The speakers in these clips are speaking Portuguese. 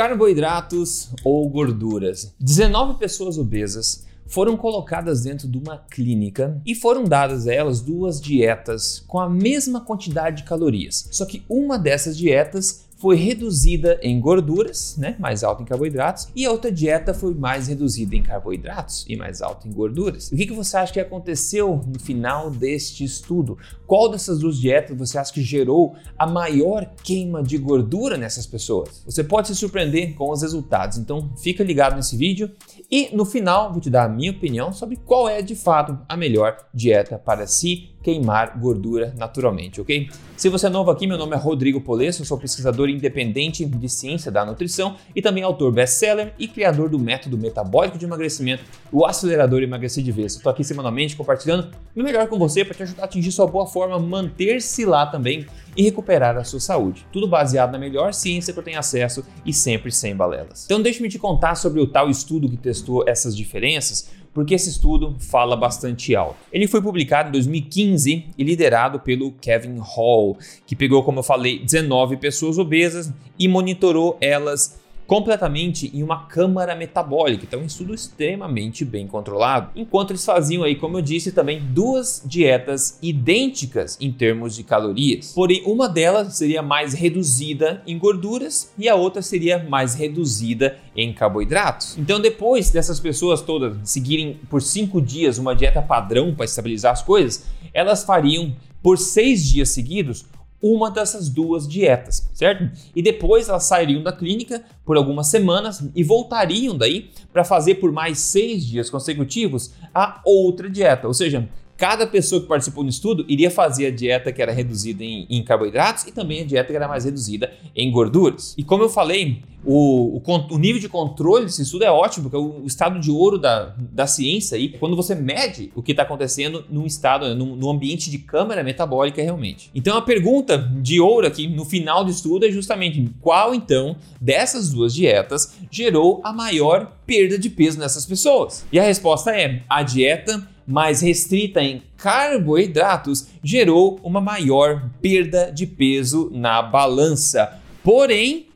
Carboidratos ou gorduras? 19 pessoas obesas foram colocadas dentro de uma clínica e foram dadas a elas duas dietas com a mesma quantidade de calorias. Só que uma dessas dietas foi reduzida em gorduras, né, mais alta em carboidratos, e a outra dieta foi mais reduzida em carboidratos e mais alta em gorduras. O que, que você acha que aconteceu no final deste estudo? Qual dessas duas dietas você acha que gerou a maior queima de gordura nessas pessoas? Você pode se surpreender com os resultados, então fica ligado nesse vídeo e no final vou te dar a minha opinião sobre qual é de fato a melhor dieta para si queimar gordura naturalmente, ok? Se você é novo aqui, meu nome é Rodrigo Polesso, sou pesquisador independente de ciência da nutrição e também autor best-seller e criador do método metabólico de emagrecimento, o acelerador emagrecer de vez. Estou aqui semanalmente compartilhando o melhor com você para te ajudar a atingir sua boa forma, manter-se lá também e recuperar a sua saúde. Tudo baseado na melhor ciência que eu tenho acesso e sempre sem balelas. Então deixe-me te contar sobre o tal estudo que testou essas diferenças porque esse estudo fala bastante alto. Ele foi publicado em 2015 e liderado pelo Kevin Hall, que pegou, como eu falei, 19 pessoas obesas e monitorou elas completamente em uma câmara metabólica. Então, um estudo extremamente bem controlado. Enquanto eles faziam aí, como eu disse, também duas dietas idênticas em termos de calorias. Porém, uma delas seria mais reduzida em gorduras e a outra seria mais reduzida em carboidratos. Então, depois dessas pessoas todas seguirem por cinco dias uma dieta padrão para estabilizar as coisas, elas fariam por seis dias seguidos uma dessas duas dietas, certo? E depois elas sairiam da clínica por algumas semanas e voltariam daí para fazer por mais seis dias consecutivos a outra dieta, ou seja, cada pessoa que participou do estudo iria fazer a dieta que era reduzida em, em, carboidratos e também a dieta que era mais reduzida em gorduras. E como eu falei, o, o, o nível de controle desse estudo é ótimo, porque é o, o estado de ouro da, da ciência aí, quando você mede o que está acontecendo num estado, num, num, ambiente de câmara metabólica realmente. Então a pergunta de ouro aqui no final do estudo é justamente qual então dessas duas dietas gerou a maior perda de peso nessas pessoas? E a resposta é a dieta mais restrita em carboidratos gerou uma maior perda de peso na balança. Porém,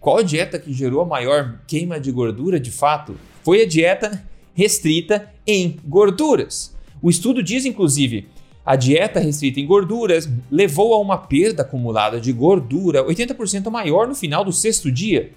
qual dieta que gerou a maior queima de gordura de fato? Foi a dieta restrita em gorduras. O estudo diz, inclusive, a dieta restrita em gorduras levou a uma perda acumulada de gordura 80% maior no final do sexto dia.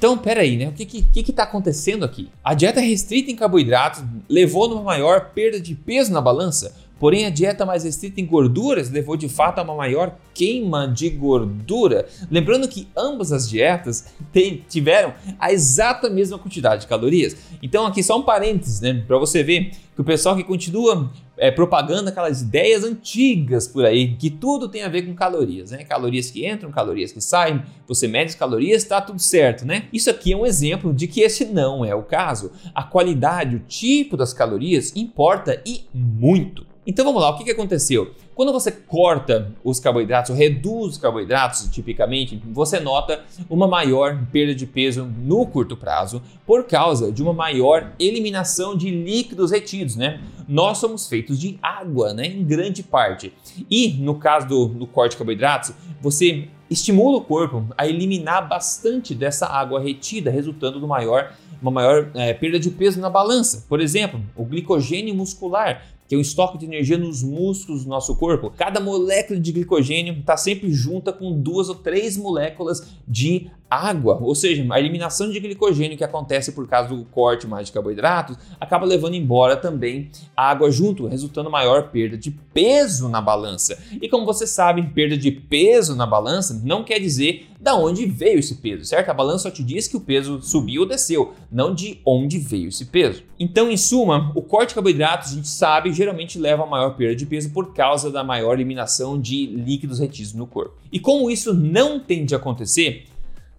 Então, peraí, né? O que que, que tá acontecendo aqui? A dieta restrita em carboidratos levou numa maior perda de peso na balança, porém a dieta mais restrita em gorduras levou de fato a uma maior queima de gordura. Lembrando que ambas as dietas tem, tiveram a exata mesma quantidade de calorias. Então, aqui só um parênteses, né? Para você ver que o pessoal que continua é, propagando aquelas ideias antigas por aí, que tudo tem a ver com calorias, né? Calorias que entram, calorias que saem, você mede as calorias, tá tudo certo, né? Isso aqui é um exemplo de que esse não é o caso. A qualidade, o tipo das calorias importa e muito. Então vamos lá, o que, que aconteceu? Quando você corta os carboidratos, reduz os carboidratos, tipicamente, você nota uma maior perda de peso no curto prazo por causa de uma maior eliminação de líquidos retidos, né? Nós somos feitos de água, né? Em grande parte. E no caso do, do corte de carboidratos, você estimula o corpo a eliminar bastante dessa água retida, resultando no maior uma maior é, perda de peso na balança. Por exemplo, o glicogênio muscular que é um estoque de energia nos músculos do nosso corpo. Cada molécula de glicogênio está sempre junta com duas ou três moléculas de água, ou seja, a eliminação de glicogênio que acontece por causa do corte mais de carboidratos acaba levando embora também água junto, resultando maior perda de peso na balança. E como você sabe, perda de peso na balança não quer dizer da onde veio esse peso, certo? A balança só te diz que o peso subiu ou desceu, não de onde veio esse peso. Então, em suma, o corte de carboidratos a gente sabe geralmente leva a maior perda de peso por causa da maior eliminação de líquidos retidos no corpo. E como isso não tende a acontecer,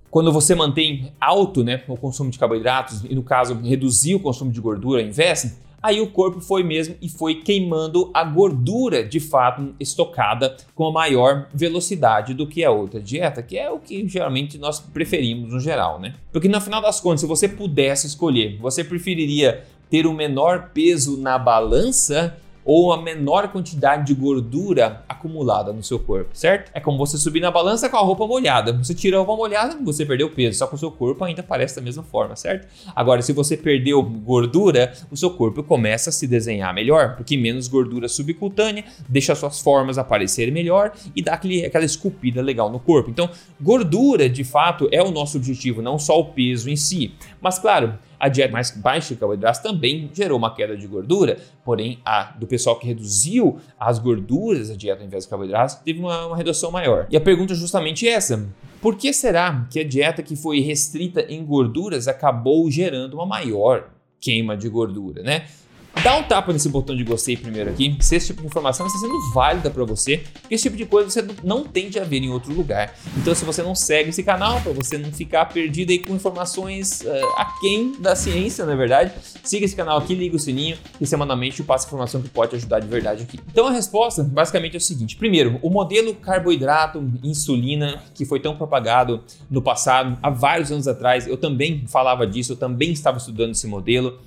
quando você mantém alto né, o consumo de carboidratos e, no caso, reduzir o consumo de gordura invés, aí o corpo foi mesmo e foi queimando a gordura de fato estocada com a maior velocidade do que a outra dieta, que é o que geralmente nós preferimos no geral, né? Porque no final das contas, se você pudesse escolher, você preferiria ter um menor peso na balança ou a menor quantidade de gordura acumulada no seu corpo, certo? É como você subir na balança com a roupa molhada. Você tira a roupa molhada, você perdeu peso, só que o seu corpo ainda parece da mesma forma, certo? Agora, se você perdeu gordura, o seu corpo começa a se desenhar melhor, porque menos gordura subcutânea deixa suas formas aparecerem melhor e dá aquele, aquela esculpida legal no corpo. Então, gordura, de fato, é o nosso objetivo, não só o peso em si. Mas, claro, a dieta mais baixa de carboidratos também gerou uma queda de gordura, porém a do pessoal que reduziu as gorduras da dieta ao invés de carboidratos teve uma, uma redução maior. E a pergunta é justamente essa: por que será que a dieta que foi restrita em gorduras acabou gerando uma maior queima de gordura, né? Dá um tapa nesse botão de gostei primeiro aqui, se esse tipo de informação está sendo válida para você, porque esse tipo de coisa você não tende a ver em outro lugar. Então, se você não segue esse canal, para você não ficar perdido aí com informações uh, aquém da ciência, na verdade, siga esse canal aqui, liga o sininho e semanalmente eu passo informação que pode ajudar de verdade aqui. Então, a resposta basicamente é o seguinte: primeiro, o modelo carboidrato, insulina, que foi tão propagado no passado, há vários anos atrás, eu também falava disso, eu também estava estudando esse modelo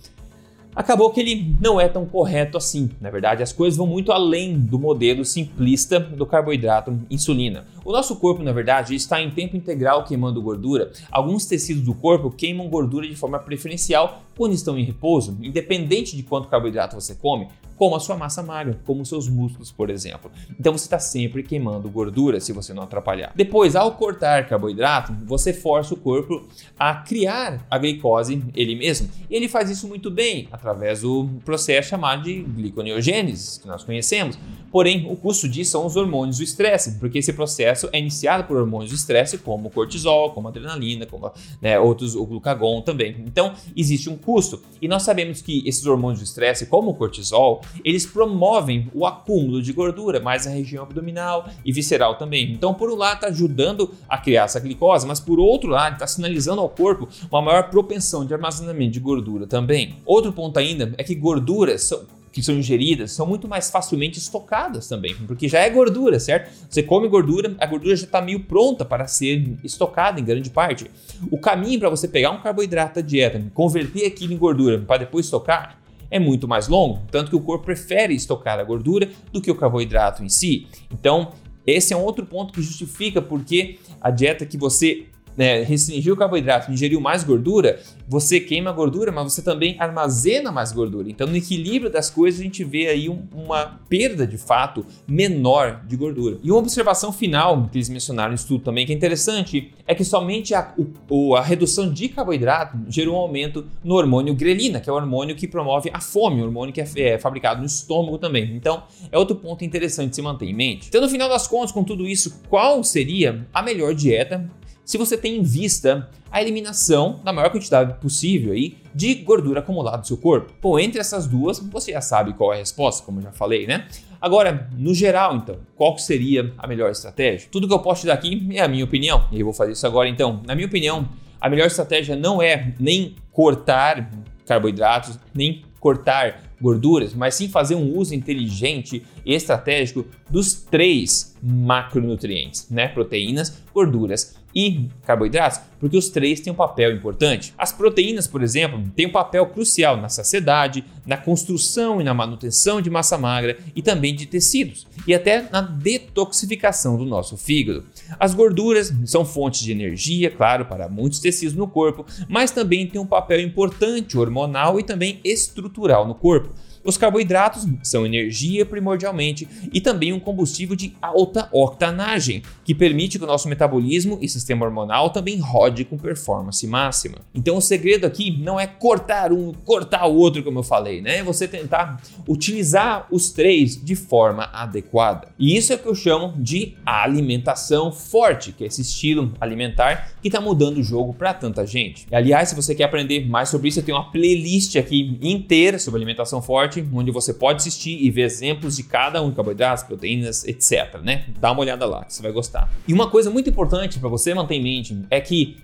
acabou que ele não é tão correto assim. Na verdade, as coisas vão muito além do modelo simplista do carboidrato insulina. O nosso corpo, na verdade, está em tempo integral queimando gordura. Alguns tecidos do corpo queimam gordura de forma preferencial quando estão em repouso, independente de quanto carboidrato você come, como a sua massa magra, como seus músculos, por exemplo. Então você está sempre queimando gordura se você não atrapalhar. Depois, ao cortar carboidrato, você força o corpo a criar a glicose ele mesmo. E ele faz isso muito bem através do processo chamado de gliconeogênese, que nós conhecemos. Porém, o custo disso são os hormônios do estresse, porque esse processo é iniciado por hormônios do estresse, como o cortisol, como adrenalina, como né, outros, o glucagon também. Então, existe um custo. E nós sabemos que esses hormônios do estresse, como o cortisol, eles promovem o acúmulo de gordura mais na região abdominal e visceral também. Então, por um lado, está ajudando a criar essa glicose, mas por outro lado, está sinalizando ao corpo uma maior propensão de armazenamento de gordura também. Outro ponto ainda é que gorduras são que são ingeridas são muito mais facilmente estocadas também, porque já é gordura, certo? Você come gordura, a gordura já está meio pronta para ser estocada em grande parte. O caminho para você pegar um carboidrato da dieta, converter aquilo em gordura para depois estocar, é muito mais longo, tanto que o corpo prefere estocar a gordura do que o carboidrato em si. Então, esse é um outro ponto que justifica porque a dieta que você né, restringiu o carboidrato, ingeriu mais gordura, você queima gordura, mas você também armazena mais gordura. Então, no equilíbrio das coisas, a gente vê aí um, uma perda de fato menor de gordura. E uma observação final que eles mencionaram no estudo também, que é interessante, é que somente a, o, a redução de carboidrato gerou um aumento no hormônio grelina, que é o hormônio que promove a fome, o hormônio que é, é fabricado no estômago também. Então, é outro ponto interessante de se manter em mente. Então, no final das contas, com tudo isso, qual seria a melhor dieta se você tem em vista a eliminação da maior quantidade possível aí de gordura acumulada no seu corpo. Bom, entre essas duas, você já sabe qual é a resposta, como eu já falei, né? Agora, no geral, então, qual seria a melhor estratégia? Tudo que eu posso te dar aqui é a minha opinião, e eu vou fazer isso agora. Então, na minha opinião, a melhor estratégia não é nem cortar carboidratos, nem cortar gorduras, mas sim fazer um uso inteligente estratégico dos três macronutrientes, né? Proteínas, gorduras e carboidratos, porque os três têm um papel importante. As proteínas, por exemplo, têm um papel crucial na saciedade, na construção e na manutenção de massa magra e também de tecidos, e até na detoxificação do nosso fígado. As gorduras são fontes de energia, claro, para muitos tecidos no corpo, mas também têm um papel importante hormonal e também estrutural no corpo. Os carboidratos são energia primordialmente e também um combustível de alta octanagem, que permite que o nosso metabolismo e sistema hormonal também rode com performance máxima. Então o segredo aqui não é cortar um, cortar o outro, como eu falei, né? É você tentar utilizar os três de forma adequada. E isso é o que eu chamo de alimentação forte, que é esse estilo alimentar que está mudando o jogo para tanta gente. E, aliás, se você quer aprender mais sobre isso, eu tenho uma playlist aqui inteira sobre alimentação forte onde você pode assistir e ver exemplos de cada um, carboidratos, proteínas, etc. Né? Dá uma olhada lá, você vai gostar. E uma coisa muito importante para você manter em mente é que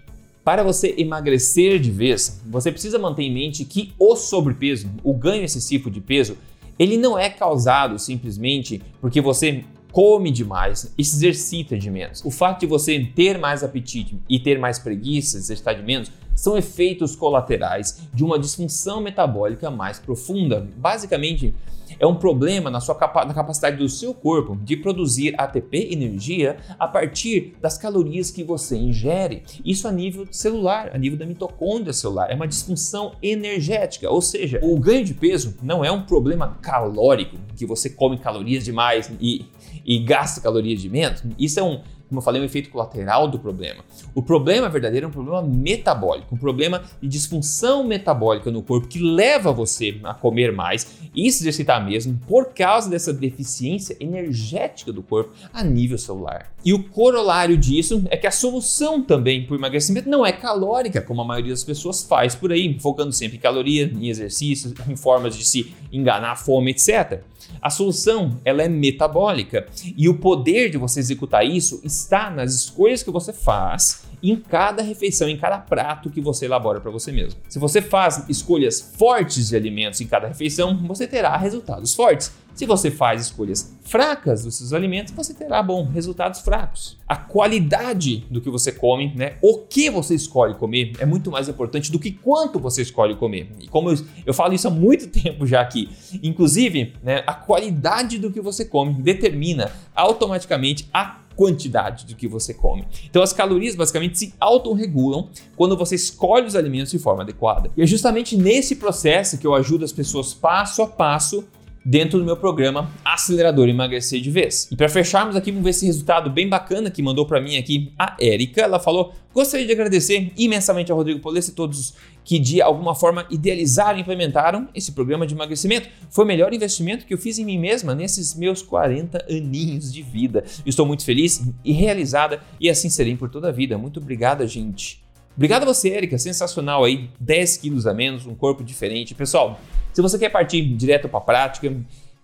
para você emagrecer de vez, você precisa manter em mente que o sobrepeso, o ganho excessivo de peso, ele não é causado simplesmente porque você come demais e se exercita de menos. O fato de você ter mais apetite e ter mais preguiça, exercitar de menos, são efeitos colaterais de uma disfunção metabólica mais profunda. Basicamente, é um problema na sua capa na capacidade do seu corpo de produzir ATP, energia, a partir das calorias que você ingere. Isso a nível celular, a nível da mitocôndria celular. É uma disfunção energética, ou seja, o ganho de peso não é um problema calórico, que você come calorias demais e, e gasta calorias de menos. Isso é um como eu falei, um efeito colateral do problema. O problema verdadeiro é um problema metabólico, um problema de disfunção metabólica no corpo que leva você a comer mais e se exercitar mesmo por causa dessa deficiência energética do corpo a nível celular. E o corolário disso é que a solução também para o emagrecimento não é calórica, como a maioria das pessoas faz por aí, focando sempre em caloria, em exercícios, em formas de se enganar, fome, etc. A solução ela é metabólica e o poder de você executar isso está nas escolhas que você faz em cada refeição, em cada prato que você elabora para você mesmo. Se você faz escolhas fortes de alimentos em cada refeição, você terá resultados fortes. Se você faz escolhas fracas dos seus alimentos, você terá bom resultados fracos. A qualidade do que você come, né? O que você escolhe comer é muito mais importante do que quanto você escolhe comer. E como eu, eu falo isso há muito tempo já aqui, inclusive, né, a qualidade do que você come determina automaticamente a quantidade do que você come. Então as calorias basicamente se autorregulam quando você escolhe os alimentos de forma adequada. E é justamente nesse processo que eu ajudo as pessoas passo a passo dentro do meu programa Acelerador Emagrecer de Vez. E para fecharmos aqui, vamos ver esse resultado bem bacana que mandou para mim aqui a Érica. Ela falou: Gostaria de agradecer imensamente ao Rodrigo Polesse e todos que de alguma forma idealizaram e implementaram esse programa de emagrecimento. Foi o melhor investimento que eu fiz em mim mesma nesses meus 40 aninhos de vida. Estou muito feliz e realizada e assim serei por toda a vida. Muito obrigada, gente. Obrigado a você, Erika. Sensacional aí. 10 quilos a menos, um corpo diferente. Pessoal, se você quer partir direto para a prática,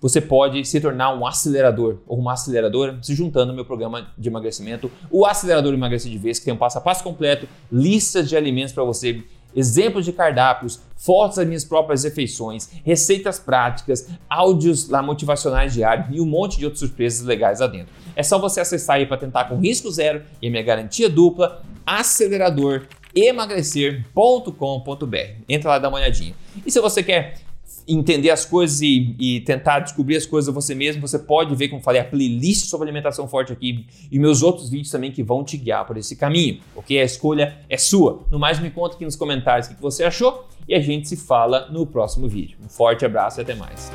você pode se tornar um acelerador ou uma aceleradora se juntando ao meu programa de emagrecimento, o Acelerador Emagrecer de Vez, que tem um passo a passo completo, listas de alimentos para você, exemplos de cardápios, fotos das minhas próprias refeições, receitas práticas, áudios lá motivacionais diários e um monte de outras surpresas legais lá dentro. É só você acessar aí para tentar com risco zero e minha garantia dupla, acelerador emagrecer.com.br. Entra lá e dá uma olhadinha. E se você quer entender as coisas e, e, tentar descobrir as coisas você mesmo, você pode ver, como falei, a playlist sobre alimentação forte aqui e meus outros vídeos também que vão te guiar por esse caminho, ok? A escolha é sua. No mais, me conta aqui nos comentários o que você achou e a gente se fala no próximo vídeo. Um forte abraço e até mais.